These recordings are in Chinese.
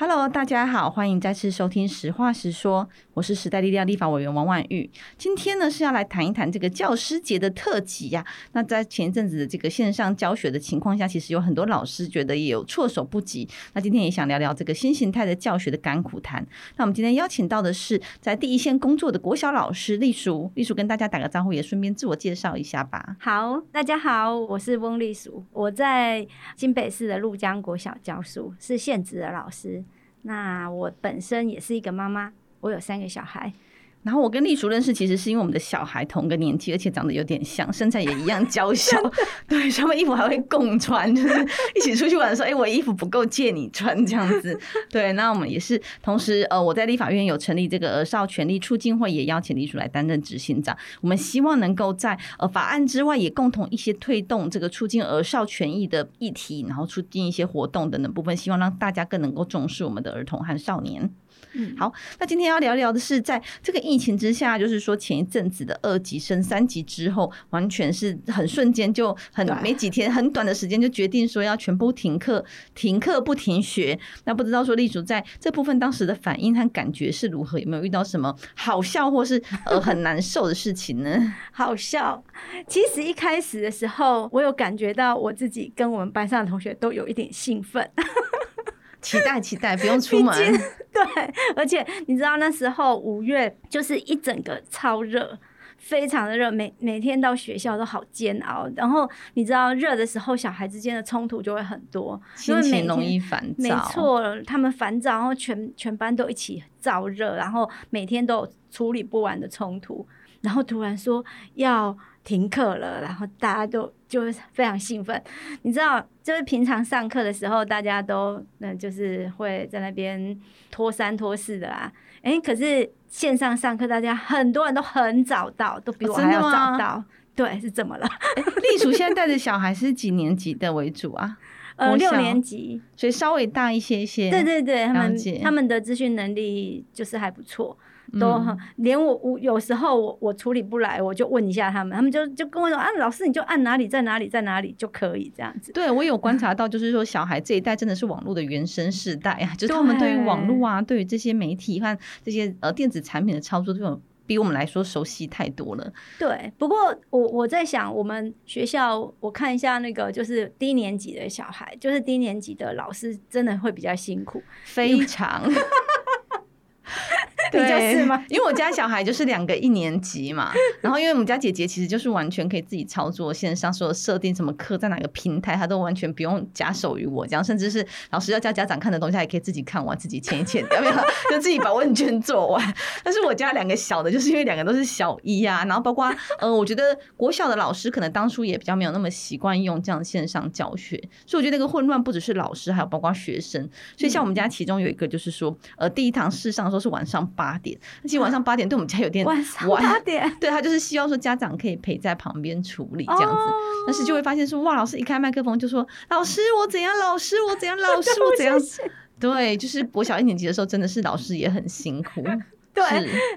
Hello，大家好，欢迎再次收听《实话实说》，我是时代力量立法委员王婉玉。今天呢是要来谈一谈这个教师节的特辑呀、那在前一阵子的这个线上教学的情况下，其实有很多老师觉得也有措手不及。那今天也想聊聊这个新形态的教学的甘苦谈。那我们今天邀请到的是在第一线工作的国小老师丽淑，丽淑跟大家打个招呼，也顺便自我介绍一下吧。好，大家好，我是翁丽淑，我在新北市的陆江国小教书，是现职的老师。那我本身也是一个妈妈，我有三个小孩。然后我跟丽淑认识，其实是因为我们的小孩同个年纪，而且长得有点像，身材也一样娇小。对，他们衣服还会共穿，就是一起出去玩的时候，哎，我衣服不够借你穿这样子。对，那我们也是同时，呃，我在立法院有成立这个儿少权利促进会，也邀请丽淑来担任执行长。我们希望能够在呃法案之外，也共同一些推动这个促进儿少权益的议题，然后促进一些活动等等部分，希望让大家更能够重视我们的儿童和少年。嗯，好，那今天要聊聊的是，在这个疫情之下，就是说前一阵子的二级升三级之后，完全是很瞬间，就很没几天，很短的时间就决定说要全部停课，停课不停学。那不知道说丽淑在这部分当时的反应和感觉是如何？有没有遇到什么好笑或是呃 很难受的事情呢？好笑，其实一开始的时候，我有感觉到我自己跟我们班上的同学都有一点兴奋。期待期待，不用出门。对，而且你知道那时候五月就是一整个超热，非常的热，每每天到学校都好煎熬。然后你知道热的时候，小孩之间的冲突就会很多，心情容易烦躁。没错，他们烦躁，然后全全班都一起燥热，然后每天都有处理不完的冲突，然后突然说要停课了，然后大家都就非常兴奋。你知道，就是平常上课的时候，大家都嗯，就是会在那边拖三拖四的啊。哎、欸，可是线上上课，大家很多人都很早到，都比我还要早到。哦、对，是怎么了？丽淑现在带的小孩是几年级的为主啊？呃，六年级，所以稍微大一些些。对对对，他们他们的资讯能力就是还不错。都很，连我我有时候我我处理不来，我就问一下他们，他们就就跟我说啊，老师你就按哪里在哪里在哪里就可以这样子。对，我有观 察到，就是说小孩这一代真的是网络的原生世代啊，就是他们对于网络啊，对于这些媒体和这些呃电子产品的操作，这种比我们来说熟悉太多了。对，不过我我在想，我们学校我看一下那个就是低年级的小孩，就是低年级的老师真的会比较辛苦，非常。对，就是吗？因为我家小孩就是两个一年级嘛，然后因为我们家姐姐其实就是完全可以自己操作线上所有设定，什么课在哪个平台，她都完全不用假手于我这样，甚至是老师要叫家长看的东西，她也可以自己看完，自己签一签，要不要？就自己把问卷做完。但是我家两个小的，就是因为两个都是小一啊，然后包括呃，我觉得国小的老师可能当初也比较没有那么习惯用这样线上教学，所以我觉得那个混乱不只是老师，还有包括学生。所以像我们家其中有一个就是说，呃，第一堂试上说是晚上八点，而且晚上八点对我们家有点晚。八点，对，他就是希望说家长可以陪在旁边处理这样子，哦、但是就会发现说，哇，老师一开麦克风就说：“老师我怎样，老师我怎样，老师我怎样。谢谢”对，就是国小一年级的时候，真的是老师也很辛苦。对，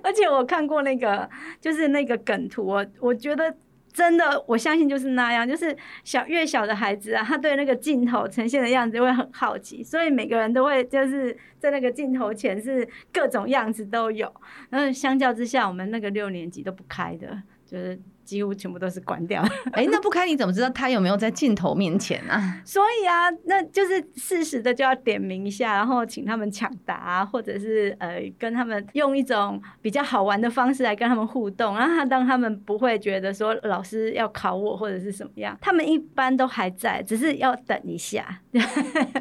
而且我看过那个，就是那个梗图，我我觉得。真的，我相信就是那样，就是小越小的孩子啊，他对那个镜头呈现的样子会很好奇，所以每个人都会就是在那个镜头前是各种样子都有。然后相较之下，我们那个六年级都不开的，就是。几乎全部都是关掉。哎，那不开你怎么知道他有没有在镜头面前啊？所以啊，那就是适时的就要点名一下，然后请他们抢答，或者是呃跟他们用一种比较好玩的方式来跟他们互动。然后他当他们不会觉得说老师要考我或者是什么样，他们一般都还在，只是要等一下，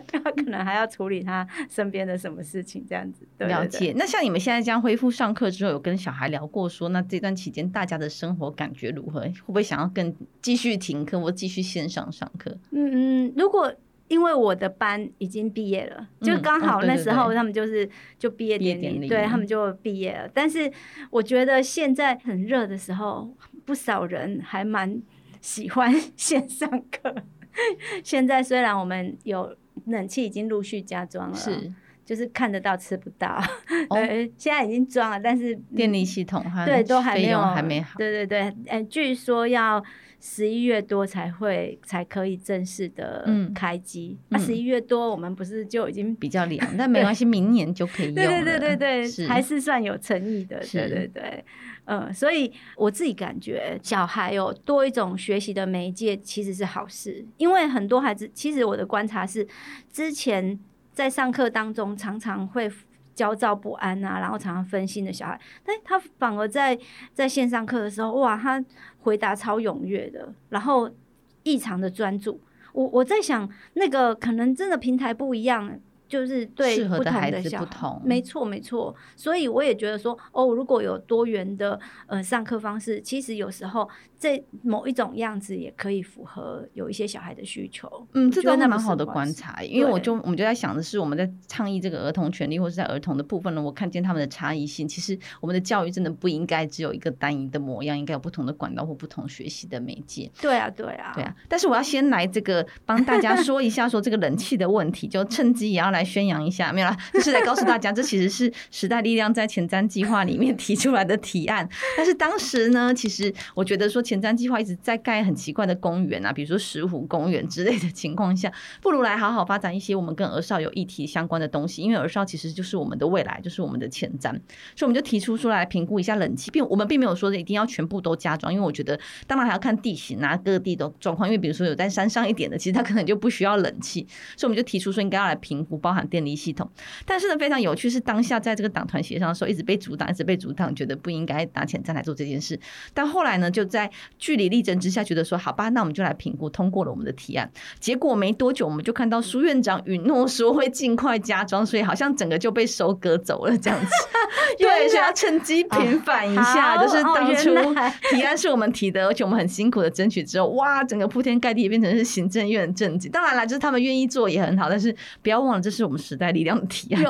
他 可能还要处理他身边的什么事情这样子。了解。那像你们现在这样恢复上课之后，有跟小孩聊过说，那这段期间大家的生活感觉如何？会不会想要更继续停课或继续线上上课？嗯嗯，如果因为我的班已经毕业了，嗯、就刚好那时候他们就是就毕业典礼，典礼对他们就毕业了。但是我觉得现在很热的时候，不少人还蛮喜欢线上课。现在虽然我们有冷气已经陆续加装了，是。就是看得到吃不到，呃、哦，现在已经装了，但是电力系统哈，对，都还没有，还没好。对对对，呃，据说要十一月多才会才可以正式的开机。那十一月多我们不是就已经比较凉，但没关系，明年就可以用了。对对对对对，还是算有诚意的。对对对，嗯，所以我自己感觉小孩有多一种学习的媒介其实是好事，因为很多孩子其实我的观察是，之前在上课当中常常会。焦躁不安啊，然后常常分心的小孩，但他反而在在线上课的时候，哇，他回答超踊跃的，然后异常的专注。我我在想，那个可能真的平台不一样。就是对不同的小孩，同没错没错，所以我也觉得说，哦，如果有多元的呃上课方式，其实有时候这某一种样子也可以符合有一些小孩的需求。嗯，这真的蛮好的观察，因为我就我们就在想的是，我们在倡议这个儿童权利或是在儿童的部分呢，我看见他们的差异性。其实我们的教育真的不应该只有一个单一的模样，应该有不同的管道或不同学习的媒介。对啊，对啊，对啊。但是我要先来这个 帮大家说一下，说这个冷气的问题，就趁机也要来。宣扬一下，没有啦，就是来告诉大家，这其实是时代力量在前瞻计划里面提出来的提案。但是当时呢，其实我觉得说前瞻计划一直在盖很奇怪的公园啊，比如说石湖公园之类的情况下，不如来好好发展一些我们跟儿少有议题相关的东西，因为儿少其实就是我们的未来，就是我们的前瞻。所以我们就提出出来评估一下冷气，并我们并没有说一定要全部都加装，因为我觉得当然还要看地形啊，各地的状况。因为比如说有在山上一点的，其实它可能就不需要冷气，所以我们就提出说应该要来评估包。含电力系统，但是呢，非常有趣是当下在这个党团协商的时候，一直被阻挡，一直被阻挡，觉得不应该拿钱再来做这件事。但后来呢，就在据理力争之下，觉得说好吧，那我们就来评估，通过了我们的提案。结果没多久，我们就看到苏院长允诺说会尽快加装，所以好像整个就被收割走了这样子。对，所以要趁机平反一下，哦、就是当初提案是我们提的，而且我们很辛苦的争取之后，哇，整个铺天盖地变成是行政院的政绩。当然了，就是他们愿意做也很好，但是不要忘了这是。我们时代力量的提案，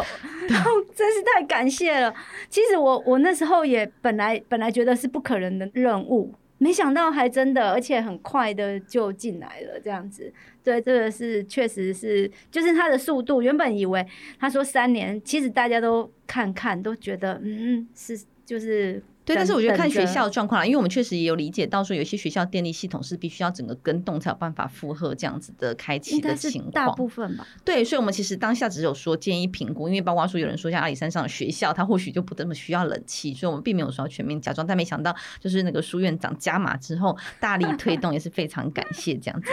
真是太感谢了。其实我我那时候也本来本来觉得是不可能的任务，没想到还真的，而且很快的就进来了。这样子，对，这个是确实是，就是他的速度。原本以为他说三年，其实大家都看看都觉得，嗯，是就是。对，但是我觉得看学校的状况啦，因为我们确实也有理解到说，有些学校电力系统是必须要整个跟动才有办法负荷这样子的开启的情况。大部分吧。对，所以我们其实当下只有说建议评估，因为包括说有人说像阿里山上的学校，它或许就不那么需要冷气，所以我们并没有说要全面假装。但没想到就是那个苏院长加码之后，大力推动也是非常感谢这样子。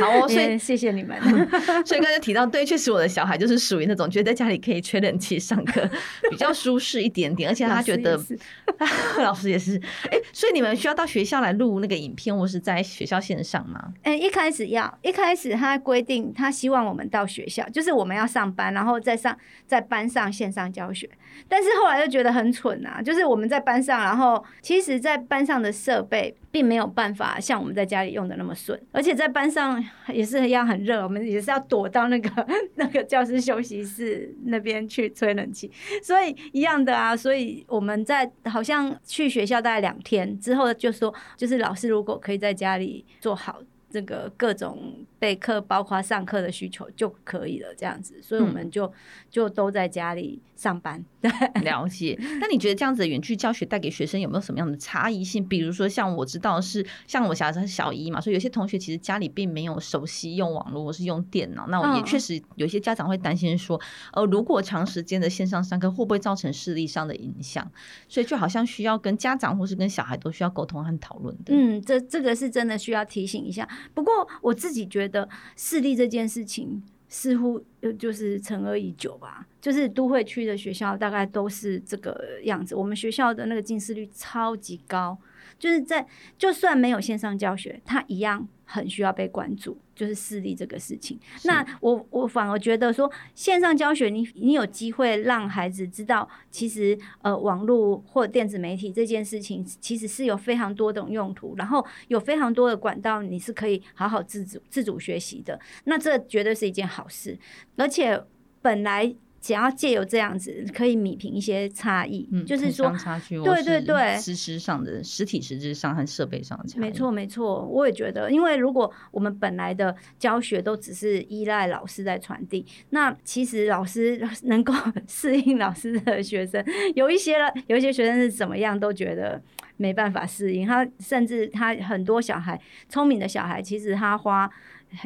好哦，所以 谢谢你们。所以刚才提到，对，确实我的小孩就是属于那种觉得在家里可以吹冷气上课比较舒适一点点，而且他觉得。老师也是，哎、所以你们需要到学校来录那个影片，或是在学校线上吗？哎、一开始要，一开始他规定，他希望我们到学校，就是我们要上班，然后再上在班上线上教学。但是后来又觉得很蠢啊，就是我们在班上，然后其实在班上的设备并没有办法像我们在家里用的那么顺，而且在班上也是一样很热，我们也是要躲到那个 那个教室休息室那边去吹冷气，所以一样的啊，所以我们在好像去学校大概两天之后就说，就是老师如果可以在家里做好。这个各种备课，包括上课的需求就可以了，这样子，所以我们就、嗯、就都在家里上班。对，了解。那你觉得这样子的远距教学带给学生有没有什么样的差异性？比如说，像我知道是像我小孩子是小一嘛，所以有些同学其实家里并没有熟悉用网络或是用电脑。那我也确实有些家长会担心说，呃，如果长时间的线上上课会不会造成视力上的影响？所以就好像需要跟家长或是跟小孩都需要沟通和讨论的。嗯，这这个是真的需要提醒一下。不过我自己觉得的视力这件事情似乎就是陈而已久吧，就是都会区的学校大概都是这个样子。我们学校的那个近视率超级高，就是在就算没有线上教学，它一样。很需要被关注，就是视力这个事情。那我我反而觉得说，线上教学你，你你有机会让孩子知道，其实呃网络或电子媒体这件事情，其实是有非常多种用途，然后有非常多的管道，你是可以好好自主自主学习的。那这绝对是一件好事，而且本来。想要借由这样子，可以弭平一些差异，嗯，就是说差距，对对对，实质上的实体实质上和设备上的差异。没错没错，我也觉得，因为如果我们本来的教学都只是依赖老师在传递，那其实老师 能够 适应老师的学生，有一些了，有一些学生是怎么样都觉得。没办法适应。他甚至他很多小孩聪明的小孩，其实他花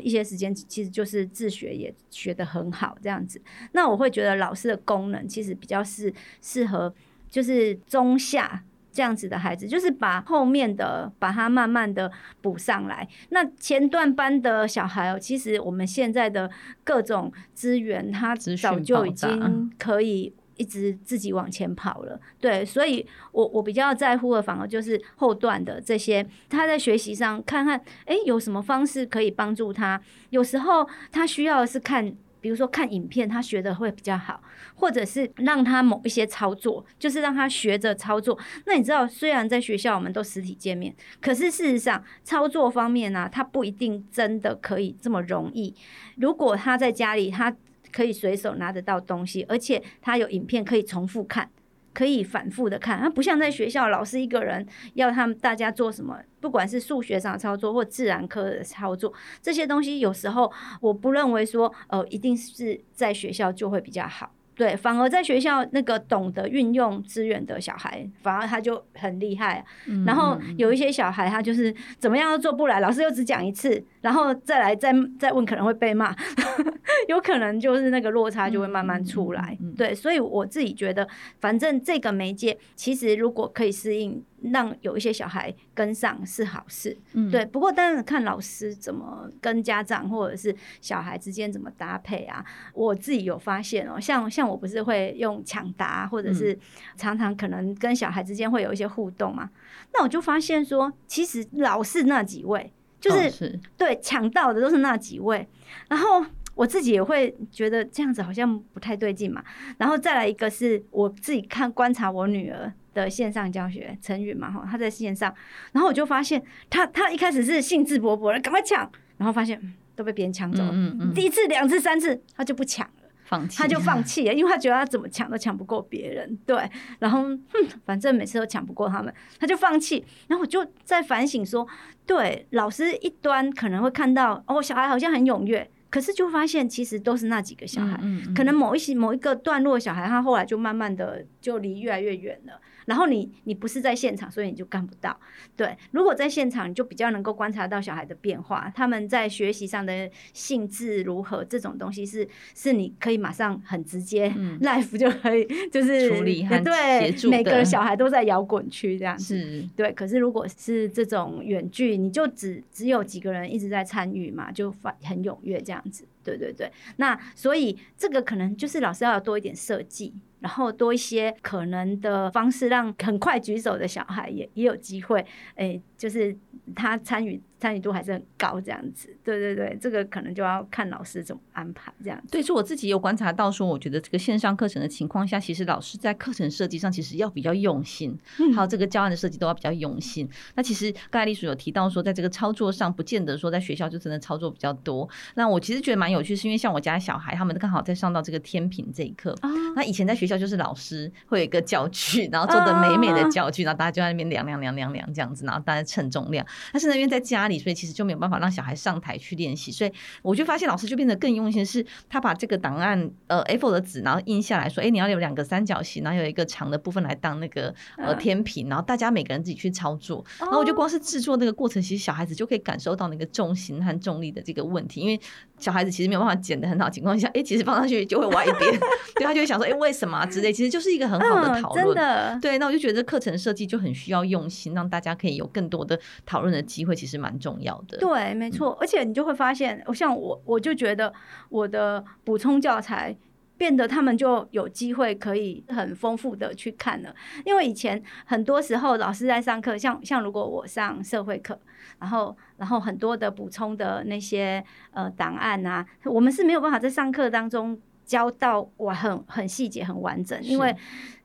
一些时间，其实就是自学也学得很好这样子。那我会觉得老师的功能其实比较是适合，就是中下。这样子的孩子，就是把后面的把它慢慢的补上来。那前段班的小孩哦，其实我们现在的各种资源，他早就已经可以一直自己往前跑了。对，所以我我比较在乎的，反而就是后段的这些，他在学习上看看，哎，有什么方式可以帮助他？有时候他需要的是看。比如说看影片，他学的会比较好，或者是让他某一些操作，就是让他学着操作。那你知道，虽然在学校我们都实体见面，可是事实上操作方面呢、他不一定真的可以这么容易。如果他在家里，他可以随手拿得到东西，而且他有影片可以重复看。可以反复的看，它不像在学校，老师一个人要他们大家做什么，不管是数学上操作或自然科的操作，这些东西有时候我不认为说，呃，一定是在学校就会比较好。对，反而在学校那个懂得运用资源的小孩，反而他就很厉害。然后有一些小孩，他就是怎么样都做不来，老师又只讲一次，然后再来再再问，可能会被骂，有可能就是那个落差就会慢慢出来。对，所以我自己觉得，反正这个媒介其实如果可以适应。让有一些小孩跟上是好事，嗯，对。不过当然看老师怎么跟家长或者是小孩之间怎么搭配啊。我自己有发现哦，像像我不是会用抢答，或者是常常可能跟小孩之间会有一些互动嘛。那我就发现说，其实老是那几位，就是对抢到的都是那几位。然后我自己也会觉得这样子好像不太对劲嘛。然后再来一个是我自己看观察我女儿。的线上教学，成语嘛哈，他在线上，然后我就发现他他一开始是兴致勃勃的，赶快抢，然后发现都被别人抢走了，嗯嗯嗯，第一次、两次、三次，他就不抢了，放弃，他就放弃了，因为他觉得他怎么抢都抢不过别人，对，然后哼，反正每次都抢不过他们，他就放弃，然后我就在反省说，对，老师一端可能会看到哦，小孩好像很踊跃。可是就发现，其实都是那几个小孩，嗯嗯嗯，可能某一些某一个段落的小孩，他后来就慢慢的就离越来越远了。然后你你不是在现场，所以你就看不到。对，如果在现场，你就比较能够观察到小孩的变化，他们在学习上的兴致如何，这种东西是是你可以马上很直接、嗯、life 就可以就是处理和协助的。对，每个小孩都在摇滚区这样子。是，对。可是如果是这种远距，你就只只有几个人一直在参与嘛，就很很踊跃这样子。对对对，那所以这个可能就是老师要多一点设计。然后多一些可能的方式，让很快举手的小孩也也有机会，哎，就是他参与参与度还是很高，这样子。对对对，这个可能就要看老师怎么安排这样子。对，就我自己有观察到，说我觉得这个线上课程的情况下，其实老师在课程设计上其实要比较用心，还有这个教案的设计都要比较用心。那其实刚才丽叔有提到说，在这个操作上，不见得说在学校就真的操作比较多。那我其实觉得蛮有趣，是因为像我家小孩，他们刚好在上到这个天平这一课。那以前在学校。就是老师会有一个教具，然后做的美美的教具，然后大家就在那边量量量量量这样子，然后大家称重量。但是那边在家里，所以其实就没有办法让小孩上台去练习。所以我就发现老师就变得更用心，是他把这个档案呃 A4 的纸，然后印下来说，哎，你要有两个三角形，然后有一个长的部分来当那个呃天平，然后大家每个人自己去操作。然后我就光是制作那个过程，其实小孩子就可以感受到那个重心和重力的这个问题，因为小孩子其实没有办法剪的很好情况下，哎，其实放上去就会歪一边，对，他就会想说，哎，为什么？之类，其实就是一个很好的讨论。的。对，那我就觉得课程设计就很需要用心，让大家可以有更多的讨论的机会，其实蛮重要的。对，没错。而且你就会发现，我像我，我就觉得我的补充教材变得他们就有机会可以很丰富的去看了。因为以前很多时候老师在上课，像像如果我上社会课，然后然后很多的补充的那些呃档案啊，我们是没有办法在上课当中。教到我很很细节很完整，因为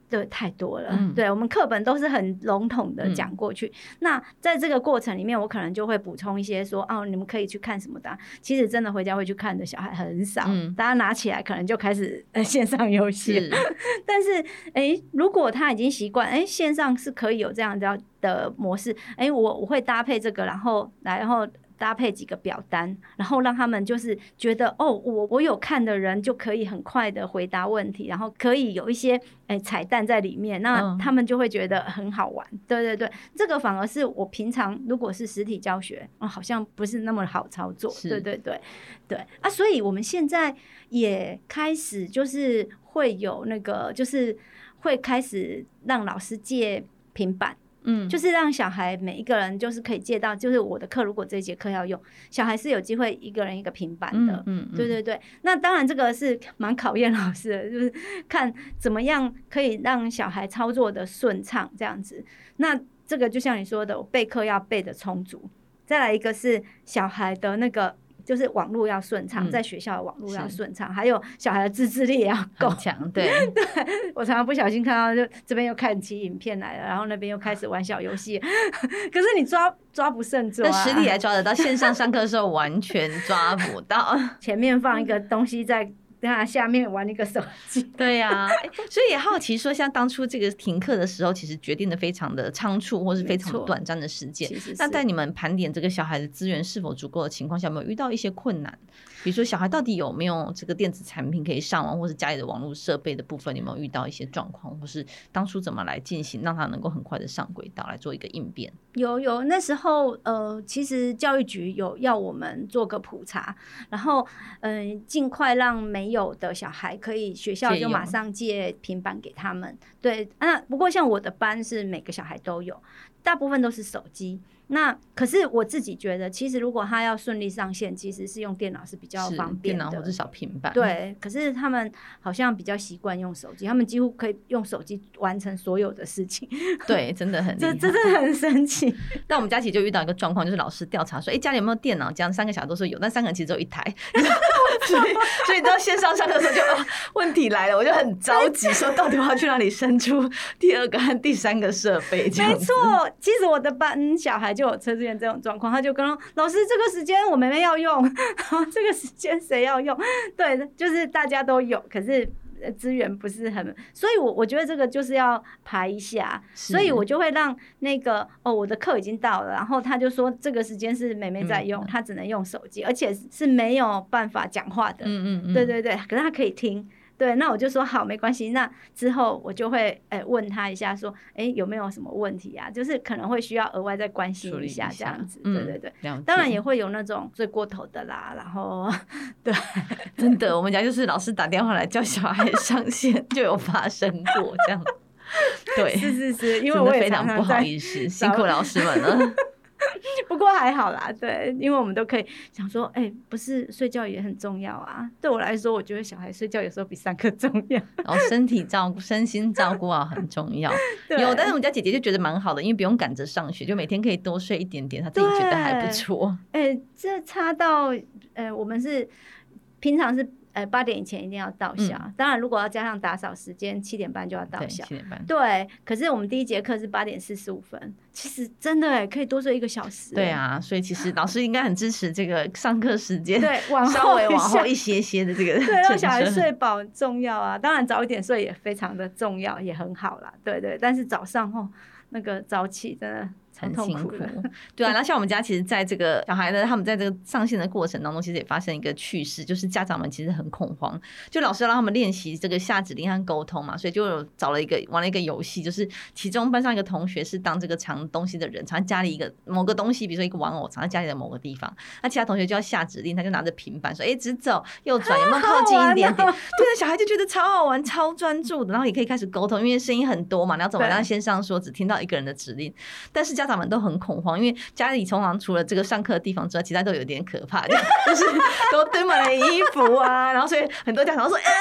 对太多了。嗯、对我们课本都是很笼统的讲过去。嗯、那在这个过程里面，我可能就会补充一些说哦，你们可以去看什么的。其实真的回家会去看的小孩很少，嗯、大家拿起来可能就开始呃线上游戏。是 但是哎、欸，如果他已经习惯哎线上是可以有这样的的模式，哎、欸，我我会搭配这个，然后来然后。搭配几个表单，然后让他们就是觉得哦，我我有看的人就可以很快的回答问题，然后可以有一些诶、欸、彩蛋在里面，那他们就会觉得很好玩。嗯、对对对，这个反而是我平常如果是实体教学，哦，好像不是那么好操作。对对对对啊，所以我们现在也开始就是会有那个，就是会开始让老师借平板。嗯，就是让小孩每一个人就是可以借到，就是我的课，如果这节课要用，小孩是有机会一个人一个平板的。嗯，嗯，对对对。那当然这个是蛮考验老师的，就是看怎么样可以让小孩操作的顺畅这样子。那这个就像你说的，备课要备的充足。再来一个是小孩的那个。就是网络要顺畅，在学校的网络要顺畅，还有小孩的自制力也要够强。对，对我常常不小心看到，就这边又看起影片来了，然后那边又开始玩小游戏，可是你抓抓不胜抓，那实体还抓得到，线上上课的时候完全抓不到。前面放一个东西在。等下面玩一个手机，对呀、啊欸，所以也好奇说，像当初这个停课的时候，其实决定的非常的仓促，或是非常短暂的时间。那在你们盘点这个小孩的资源是否足够的情况下，有没有遇到一些困难？比如说小孩到底有没有这个电子产品可以上网，或是家里的网络设备的部分，有没有遇到一些状况，或是当初怎么来进行，让他能够很快的上轨道来做一个应变？有有，那时候呃，其实教育局有要我们做个普查，然后嗯，尽快让没有的小孩可以学校就马上借平板给他们。对啊，不过像我的班是每个小孩都有，大部分都是手机。那可是我自己觉得，其实如果他要顺利上线，其实是用电脑是比较方便的，电脑或者小平板。对，可是他们好像比较习惯用手机，他们几乎可以用手机完成所有的事情。对，真的很这真的很神奇。但我们佳琪就遇到一个状况，就是老师调查说，哎、欸，家里有没有电脑？这样三个小孩都说有，但三个人其实只有一台。所以，所以到线上上课的时候就，问题来了，我就很着急，说到底我要去哪里伸出第二个和第三个设备？没错，其实我的班小孩。就有出现这种状况，他就跟老师，这个时间我妹妹要用，然 后这个时间谁要用？对，就是大家都有，可是资源不是很，所以我我觉得这个就是要排一下，所以我就会让那个哦，我的课已经到了，然后他就说这个时间是妹妹在用，他只能用手机，而且是没有办法讲话的，嗯嗯对对对，可是他可以听。对，那我就说好，没关系。那之后我就会诶问他一下，说诶有没有什么问题啊？就是可能会需要额外再关心一下这样子。对对对，当然也会有那种睡过头的啦。然后对，真的，我们家就是老师打电话来叫小孩上线，就有发生过这样。对，是是是，因为我也非常不好意思，辛苦老师们了。不过还好啦，对，因为我们都可以想说，哎、欸，不是睡觉也很重要啊。对我来说，我觉得小孩睡觉有时候比上课重要。然 后身体照顾、身心照顾啊，很重要。有，但是我们家姐姐就觉得蛮好的，因为不用赶着上学，就每天可以多睡一点点，她自己觉得还不错。哎、欸，这差到，呃、欸，我们是平常是。呃，八点以前一定要到校。嗯、当然，如果要加上打扫时间，七点半就要到校。七点半。对，可是我们第一节课是八点四十五分，其实真的哎，可以多睡一个小时。对啊，所以其实 老师应该很支持这个上课时间，对，往后稍微往后一些些的这个。对，让小孩睡饱很重要啊。当然，早一点睡也非常的重要，也很好啦。对对，但是早上哦，那个早起真的。很辛苦，对啊。那像我们家，其实在这个小孩呢，他们在这个上线的过程当中，其实也发生一个趣事，就是家长们其实很恐慌。就老师让他们练习这个下指令和沟通嘛，所以就找了一个玩了一个游戏，就是其中班上一个同学是当这个藏东西的人，藏在家里一个某个东西，比如说一个玩偶藏在家里的某个地方。那其他同学就要下指令，他就拿着平板说：“哎，直走，右转，有没有靠近一点点？”对的，小孩就觉得超好玩、超专注的，然后也可以开始沟通，因为声音很多嘛，你要怎么让先上说只听到一个人的指令？但是家长们都很。恐慌，因为家里通常除了这个上课的地方之外，其他都有点可怕，就是 都堆满了衣服啊，然后所以很多家长都说：“嗯，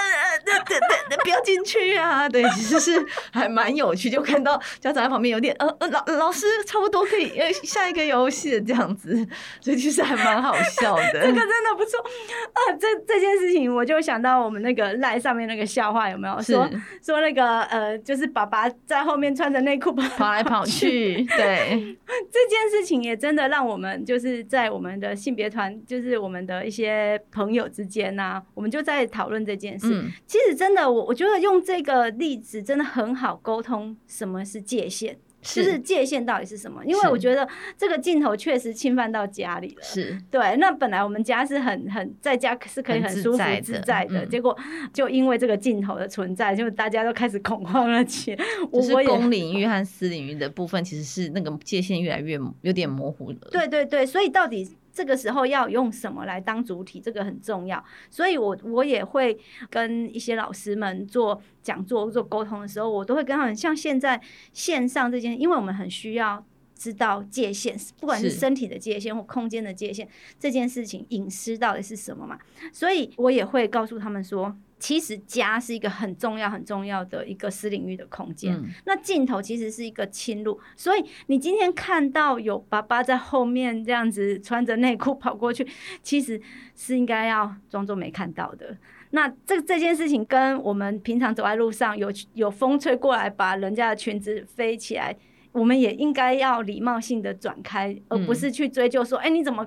对对对，不要进去啊！”对，其实是还蛮有趣，就看到家长在旁边有点呃呃，老老师差不多可以呃下一个游戏这样子，所以其实还蛮好笑的。这个真的不错啊！这这件事情我就想到我们那个赖上面那个笑话有没有？说说那个呃，就是爸爸在后面穿着内裤跑跑来跑去，对。这件事情也真的让我们就是在我们的性别团，就是我们的一些朋友之间呐、啊，我们就在讨论这件事。嗯、其实真的，我我觉得用这个例子真的很好沟通什么是界限。是就是界限到底是什么？因为我觉得这个镜头确实侵犯到家里了。是对。那本来我们家是很很在家是可以很舒服自在的，结果就因为这个镜头的存在，就大家都开始恐慌了起来。就是公领域和私领域的部分，其实是那个界限越来越有点模糊了。对对对，所以到底。这个时候要用什么来当主体，这个很重要。所以我我也会跟一些老师们做讲座、做沟通的时候，我都会跟他们，像现在线上这件，因为我们很需要知道界限，不管是身体的界限或空间的界限，这件事情隐私到底是什么嘛？所以我也会告诉他们说。其实家是一个很重要、很重要的一个私领域的空间。嗯、那镜头其实是一个侵入，所以你今天看到有爸爸在后面这样子穿着内裤跑过去，其实是应该要装作没看到的。那这这件事情跟我们平常走在路上有有风吹过来把人家的裙子飞起来，我们也应该要礼貌性的转开，而不是去追究说：“哎、嗯，你怎么？”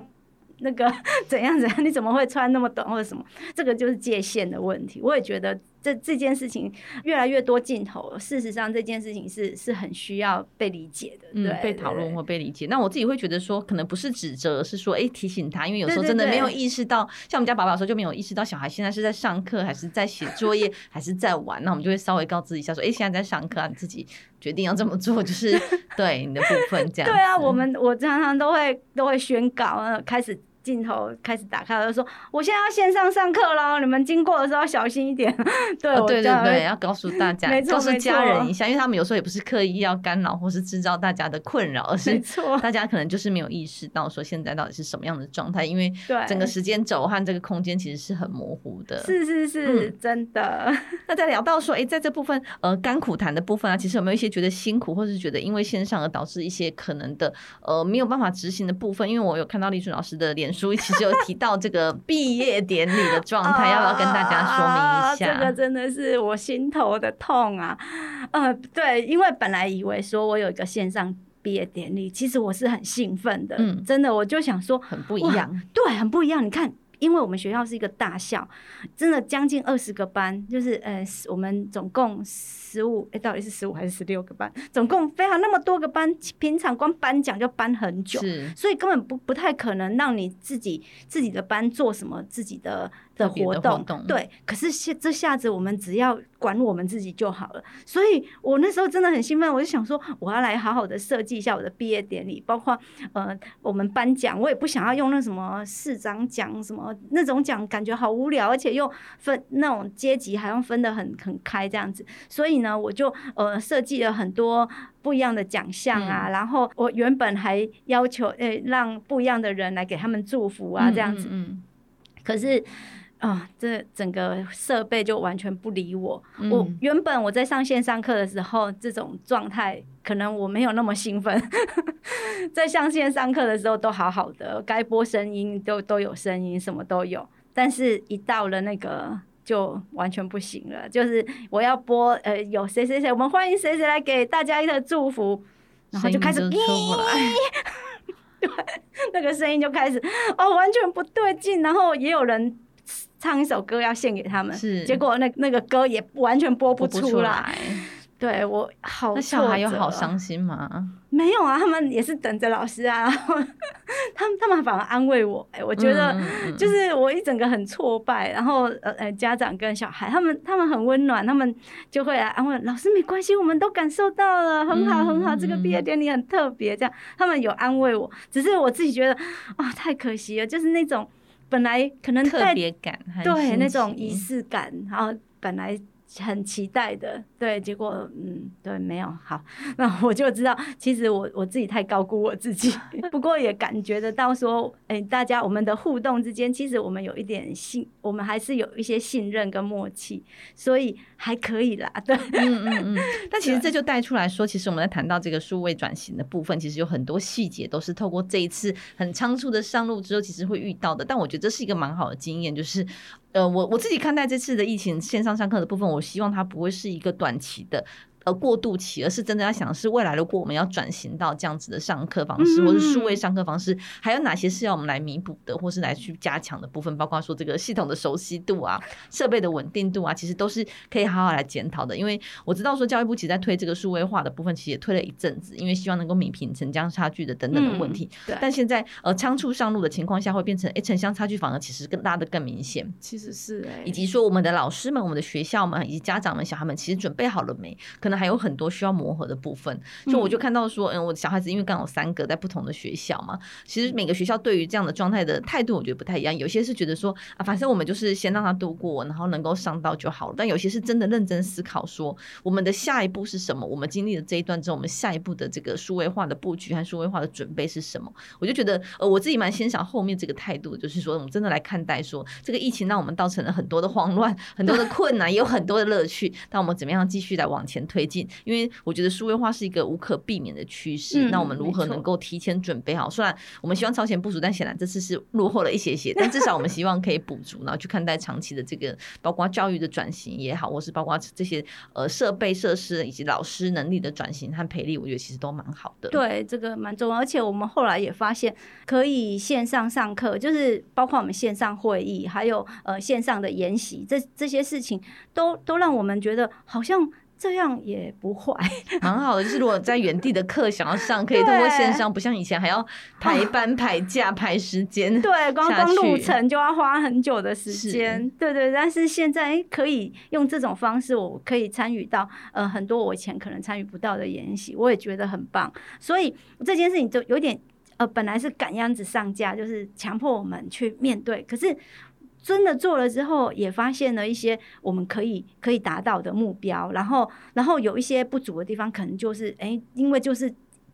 那个 怎样怎样？你怎么会穿那么短或者什么？这个就是界限的问题。我也觉得这这件事情越来越多镜头，事实上这件事情是是很需要被理解的，对，嗯、被讨论或被理解。那我自己会觉得说，可能不是指责，是说哎提醒他，因为有时候真的没有意识到，对对对，像我们家宝宝的时候就没有意识到小孩现在是在上课还是在写作业还是在玩，那我们就会稍微告知一下说，哎现在在上课啊，你自己决定要这么做，就是 对你的部分这样。对啊，我们我常常都会都会宣告，开始。镜头开始打开我，就说：“我现在要线上上课喽，你们经过的时候要小心一点。对”对，对对对，要告诉大家，告诉家人一下，因为他们有时候也不是刻意要干扰或是制造大家的困扰，而是大家可能就是没有意识到说现在到底是什么样的状态，因为整个时间轴和这个空间其实是很模糊的。是是是，嗯、真的。那在聊到说，哎、欸，在这部分呃甘苦谈的部分啊，其实有没有一些觉得辛苦，或是觉得因为线上而导致一些可能的呃没有办法执行的部分？因为我有看到丽春老师的脸。书其实有提到这个 毕业典礼的状态，要不要跟大家说明一下？啊，这个真的是我心头的痛啊！呃，对，因为本来以为说我有一个线上毕业典礼，其实我是很兴奋的，嗯，真的，我就想说很不一样，对，很不一样。你看。因为我们学校是一个大校，真的将近二十个班，就是呃，我们总共十五，哎，到底是十五还是十六个班？总共非常那么多个班，平常光颁奖就颁很久，是，所以根本不不太可能让你自己自己的班做什么自己的。的活动，对，可是现这下子我们只要管我们自己就好了，所以我那时候真的很兴奋，我就想说我要来好好的设计一下我的毕业典礼，包括呃我们颁奖，我也不想要用那什么市长奖什么那种奖，感觉好无聊，而且又分那种阶级还要分得很很开这样子，所以呢，我就呃设计了很多不一样的奖项啊，嗯、然后我原本还要求诶、欸、让不一样的人来给他们祝福啊这样子，嗯，可是。啊、哦，这整个设备就完全不理我。嗯、我原本我在上线上课的时候，这种状态可能我没有那么兴奋。在上线上课的时候都好好的，该播声音都都有声音，什么都有。但是，一到了那个就完全不行了。就是我要播，呃，有谁谁谁，我们欢迎谁谁来给大家一个祝福，然后就开始出来，对，那个声音就开始哦，完全不对劲。然后也有人。唱一首歌要献给他们，是结果那那个歌也完全播不出来。对我好，那小孩有好伤心吗？没有啊，他们也是等着老师啊。他们他们反而安慰我，哎，我觉得就是我一整个很挫败。然后呃呃，家长跟小孩他们他们很温暖，他们就会来安慰老师，没关系，我们都感受到了，很好很好，这个毕业典礼很特别。这样他们有安慰我，只是我自己觉得啊、哦，太可惜了，就是那种。本来可能特别感，对那种仪式感，然后本来很期待的，对，结果嗯，对，没有好，那我就知道，其实我我自己太高估我自己，不过也感觉得到说，哎，大家我们的互动之间，其实我们有一点信，我们还是有一些信任跟默契，所以还可以啦，对，嗯嗯嗯。但其实这就带出来说，其实我们在谈到这个数位转型的部分，其实有很多细节都是透过这一次很仓促的上路之后，其实会遇到的。但我觉得这是一个蛮好的经验，就是。呃，我我自己看待这次的疫情线上上课的部分，我希望它不会是一个短期的。呃过渡期，而是真的要想是未来如果我们要转型到这样子的上课方式，或是数位上课方式，还有哪些是要我们来弥补的，或是来去加强的部分，包括说这个系统的熟悉度啊、设备的稳定度啊，其实都是可以好好来检讨的。因为我知道说教育部其实在推这个数位化的部分，其实也推了一阵子，因为希望能够弭平城乡差距的等等的问题。对。但现在呃仓促上路的情况下，会变成哎城乡差距反而其实更拉的更明显。其实是哎，以及说我们的老师们、我们的学校们以及家长们、小孩们，其实准备好了没？可能还有很多需要磨合的部分。就我就看到说，嗯，我小孩子因为刚好三个在不同的学校嘛，其实每个学校对于这样的状态的态度，我觉得不太一样。有些是觉得说啊，反正我们就是先让他度过，然后能够上到就好了。但有些是真的认真思考说，我们的下一步是什么？我们经历了这一段之后，我们下一步的这个数位化的布局和数位化的准备是什么？我就觉得，呃，我自己蛮欣赏后面这个态度，就是说，我们真的来看待说，这个疫情让我们造成了很多的慌乱，很多的困难，也有很多的乐趣。但我们怎么样继续来往前推进？因为我觉得数位化是一个无可避免的趋势。那我们如何能够提前准备好？虽然我们希望超前部署，但显然这次是落后了一些些。但至少我们希望可以补足，然后去看待长期的这个，包括教育的转型也好，或是包括这些呃设备设施以及老师能力的转型和培力，我觉得其实都蛮好的。对，这个蛮重要。而且我们后来也发现，可以线上上课，就是包括我们线上会议，还有呃线上的研习，这这些事情都都让我们觉得好像。这样也不坏，蛮好的。就是如果在原地的课想要上，可以通过线上，不像以前还要排班、排假、排时间。对，光光路程就要花很久的时间。对对，但是现在可以用这种方式，我可以参与到呃很多我以前可能参与不到的研习，我也觉得很棒。所以这件事情就有点呃，本来是赶鸭子上架，就是强迫我们去面对，可是。真的做了之后，也发现了一些我们可以可以达到的目标，然后然后有一些不足的地方，可能就是哎，因为就是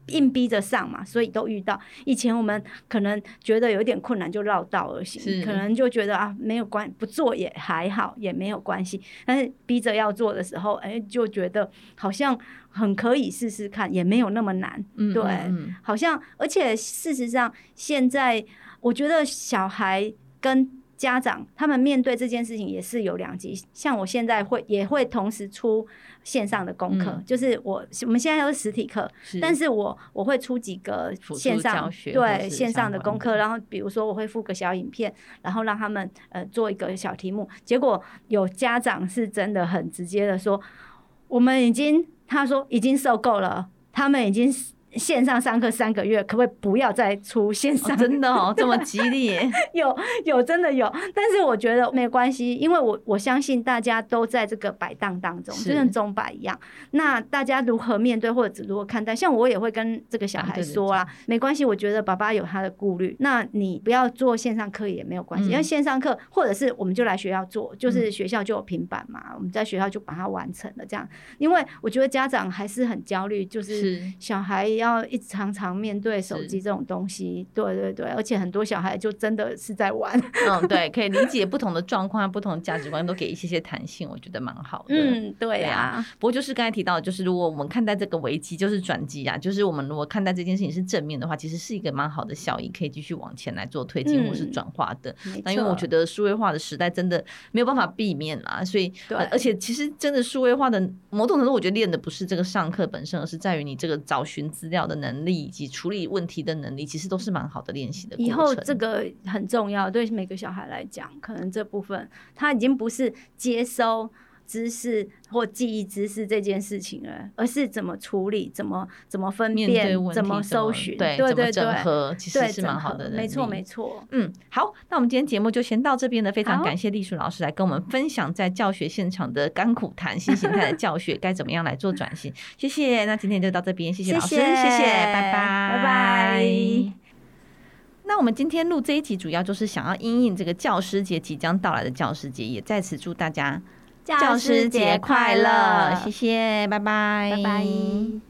硬逼着上嘛，所以都遇到。以前我们可能觉得有点困难就绕道而行，可能就觉得啊没有关不做也还好，也没有关系。但是逼着要做的时候，哎，就觉得好像很可以试试看，也没有那么难。嗯，对，好像而且事实上现在我觉得小孩跟家长他们面对这件事情也是有两极，像我现在会也会同时出线上的功课，嗯、就是我我们现在都是实体课，但是我我会出几个线上对线上的功课，然后比如说我会附个小影片，然后让他们呃做一个小题目，结果有家长是真的很直接的说，我们已经他说已经受够了，他们已经。线上上课三个月，可不可以不要再出线上？哦？真的哦，这么激烈？有有真的有，但是我觉得没关系，因为我我相信大家都在这个摆荡当中，就像钟摆一样。那大家如何面对或者如何看待？像我也会跟这个小孩说啊，没关系，我觉得爸爸有他的顾虑，那你不要做线上课也没有关系，嗯、因为线上课或者是我们就来学校做，就是学校就有平板嘛，嗯、我们在学校就把它完成了这样。因为我觉得家长还是很焦虑，就是小孩。要一常常面对手机这种东西，对对对，而且很多小孩就真的是在玩。嗯，对，可以理解 不同的状况、不同的价值观，都给一些些弹性，我觉得蛮好的。嗯，对呀、啊。不过就是刚才提到，就是如果我们看待这个危机就是转机啊，就是我们如果看待这件事情是正面的话，其实是一个蛮好的效益，可以继续往前来做推进或是转化的。嗯、那因为我觉得数位化的时代真的没有办法避免啦，所以对、呃，而且其实真的数位化的某种程度，我觉得练的不是这个上课本身，而是在于你这个找寻资料的能力。能力以及处理问题的能力，其实都是蛮好的练习的。以后这个很重要，对每个小孩来讲，可能这部分他已经不是接收知识或记忆知识这件事情了，而是怎么处理、怎么怎么分辨、怎么搜寻，对对对，整合其实是蛮好的。没错没错。嗯，好，那我们今天节目就先到这边了。非常感谢丽淑老师来跟我们分享在教学现场的甘苦谈，新形态的教学该怎么样来做转型。谢谢。那今天就到这边，谢谢老师，谢谢，谢谢，拜拜，拜拜。那我们今天录这一集，主要就是想要因应这个教师节即将到来的教师节，也在此祝大家。教师节快乐！谢谢，拜拜，拜拜。